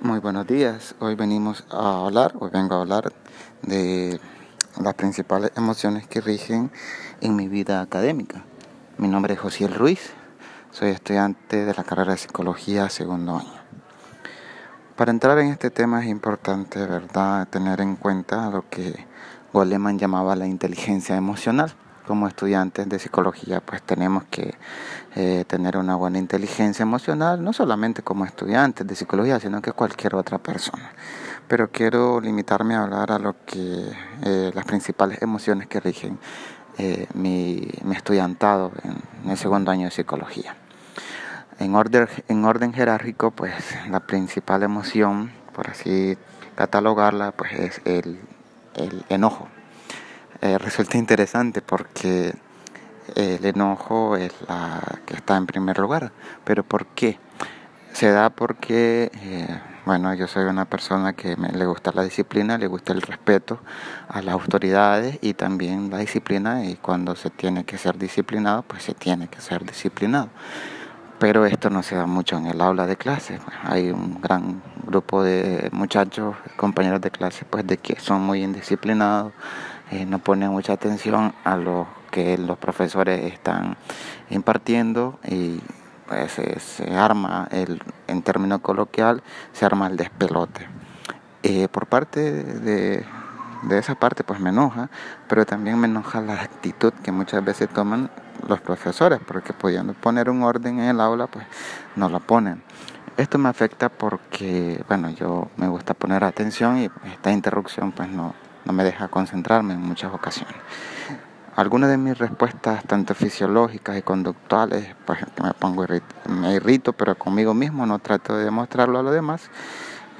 Muy buenos días. Hoy venimos a hablar, hoy vengo a hablar de las principales emociones que rigen en mi vida académica. Mi nombre es Josiel Ruiz, soy estudiante de la carrera de psicología segundo año. Para entrar en este tema es importante, ¿verdad?, tener en cuenta lo que Goleman llamaba la inteligencia emocional como estudiantes de psicología pues tenemos que eh, tener una buena inteligencia emocional, no solamente como estudiantes de psicología, sino que cualquier otra persona. Pero quiero limitarme a hablar a lo que eh, las principales emociones que rigen eh, mi, estudiantado en, el segundo año de psicología. En orden, en orden jerárquico, pues la principal emoción, por así catalogarla, pues es el enojo eh, resulta interesante porque el enojo es la que está en primer lugar. Pero ¿por qué? Se da porque, eh, bueno, yo soy una persona que me, le gusta la disciplina, le gusta el respeto a las autoridades y también la disciplina y cuando se tiene que ser disciplinado, pues se tiene que ser disciplinado. Pero esto no se da mucho en el aula de clase. Hay un gran grupo de muchachos, compañeros de clase, pues de que son muy indisciplinados, eh, no ponen mucha atención a lo que los profesores están impartiendo y pues se arma, el, en términos coloquial, se arma el despelote. Eh, por parte de, de esa parte pues me enoja, pero también me enoja la actitud que muchas veces toman los profesores, porque pudiendo poner un orden en el aula, pues no lo ponen. Esto me afecta porque, bueno, yo me gusta poner atención y esta interrupción pues no, no me deja concentrarme en muchas ocasiones. Algunas de mis respuestas, tanto fisiológicas y conductuales, pues me pongo me irrito, pero conmigo mismo no trato de demostrarlo a los demás,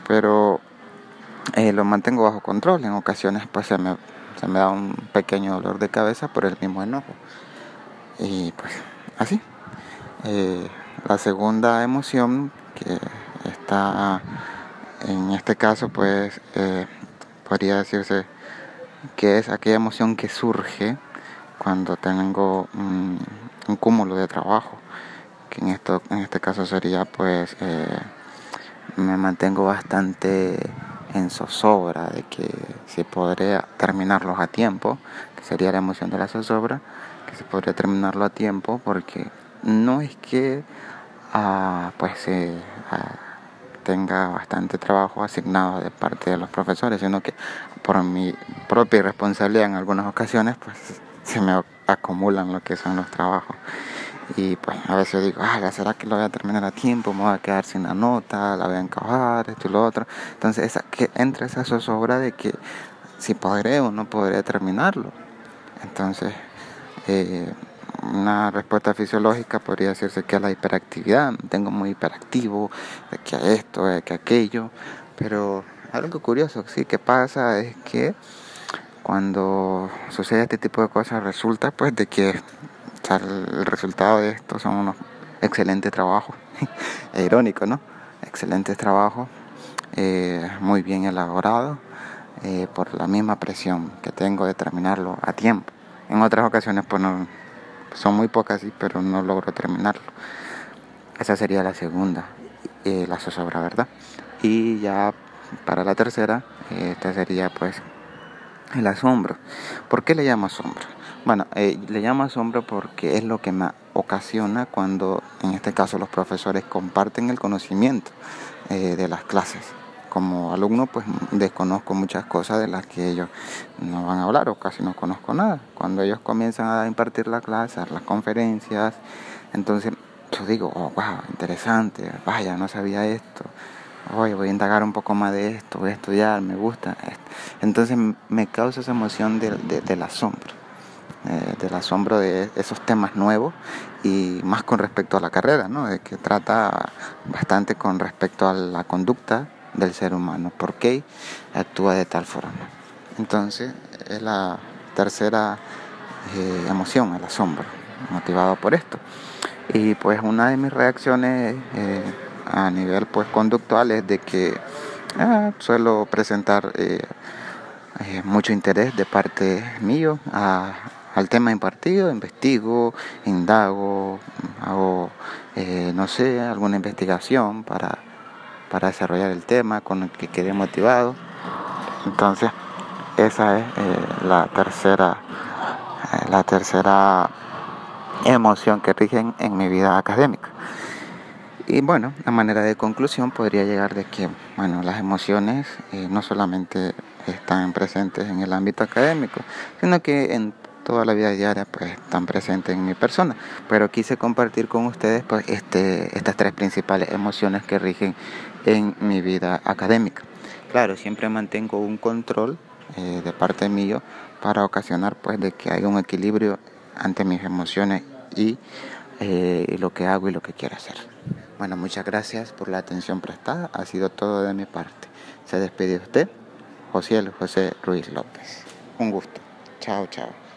pero eh, lo mantengo bajo control. En ocasiones pues se me, se me da un pequeño dolor de cabeza por el mismo enojo. Y pues así. Eh, la segunda emoción que está en este caso pues eh, podría decirse que es aquella emoción que surge cuando tengo un, cúmulo de trabajo, que en, esto, en este caso sería pues eh, me mantengo bastante en zozobra de que si podría terminarlos a tiempo, que sería la emoción de la zozobra, que se podría terminarlo a tiempo porque no es que ah, pues eh, tenga bastante trabajo asignado de parte de los profesores, sino que por mi propia responsabilidad en algunas ocasiones, pues se me acumulan lo que son los trabajos. Y pues a veces digo, ah, ¿será que lo voy a terminar a tiempo? Me voy a quedar sin la nota, la voy a encajar, esto y lo otro. Entonces esa, que entra esa zozobra de que si podré o no podré terminarlo. Entonces, eh, una respuesta fisiológica podría decirse que a la hiperactividad, tengo muy hiperactivo, de que a esto, de que aquello, pero algo curioso sí que pasa es que cuando sucede este tipo de cosas resulta pues de que el resultado de esto son unos excelentes trabajos, es irónico, ¿no? Excelentes trabajos, eh, muy bien elaborados, eh, por la misma presión que tengo de terminarlo a tiempo. En otras ocasiones pues no, son muy pocas, sí, pero no logro terminarlo. Esa sería la segunda, eh, la zozobra, ¿verdad? Y ya para la tercera, esta sería pues el asombro. ¿Por qué le llamo asombro? Bueno, eh, le llamo asombro porque es lo que me ocasiona cuando, en este caso, los profesores comparten el conocimiento eh, de las clases como alumno pues desconozco muchas cosas de las que ellos no van a hablar o casi no conozco nada. Cuando ellos comienzan a impartir la clase, las conferencias, entonces yo digo, oh, wow, interesante, vaya, no sabía esto, oye, voy a indagar un poco más de esto, voy a estudiar, me gusta. Entonces me causa esa emoción del asombro, eh, del asombro de esos temas nuevos y más con respecto a la carrera, ¿no? De que trata bastante con respecto a la conducta del ser humano, por qué actúa de tal forma. Entonces, es la tercera eh, emoción, el asombro, motivado por esto. Y pues una de mis reacciones eh, a nivel pues conductual es de que ah, suelo presentar eh, mucho interés de parte mío al tema impartido, investigo, indago, hago, no sé, alguna investigación para para desarrollar el tema, con el que quedé motivado. Entonces, esa es eh, la tercera, eh, la tercera emoción que rigen en mi vida académica. Y bueno, la manera de conclusión podría llegar de que, bueno, las emociones eh, no solamente están presentes en el ámbito académico, sino que en toda la vida diaria pues están presentes en mi persona. Pero quise compartir con ustedes pues este, estas tres principales emociones que rigen en mi vida académica. Claro, siempre mantengo un control eh, de parte mío para ocasionar pues de que haya un equilibrio ante mis emociones y eh, lo que hago y lo que quiero hacer. Bueno, muchas gracias por la atención prestada. Ha sido todo de mi parte. Se despide usted, José José Ruiz López. Un gusto. Chao, chao.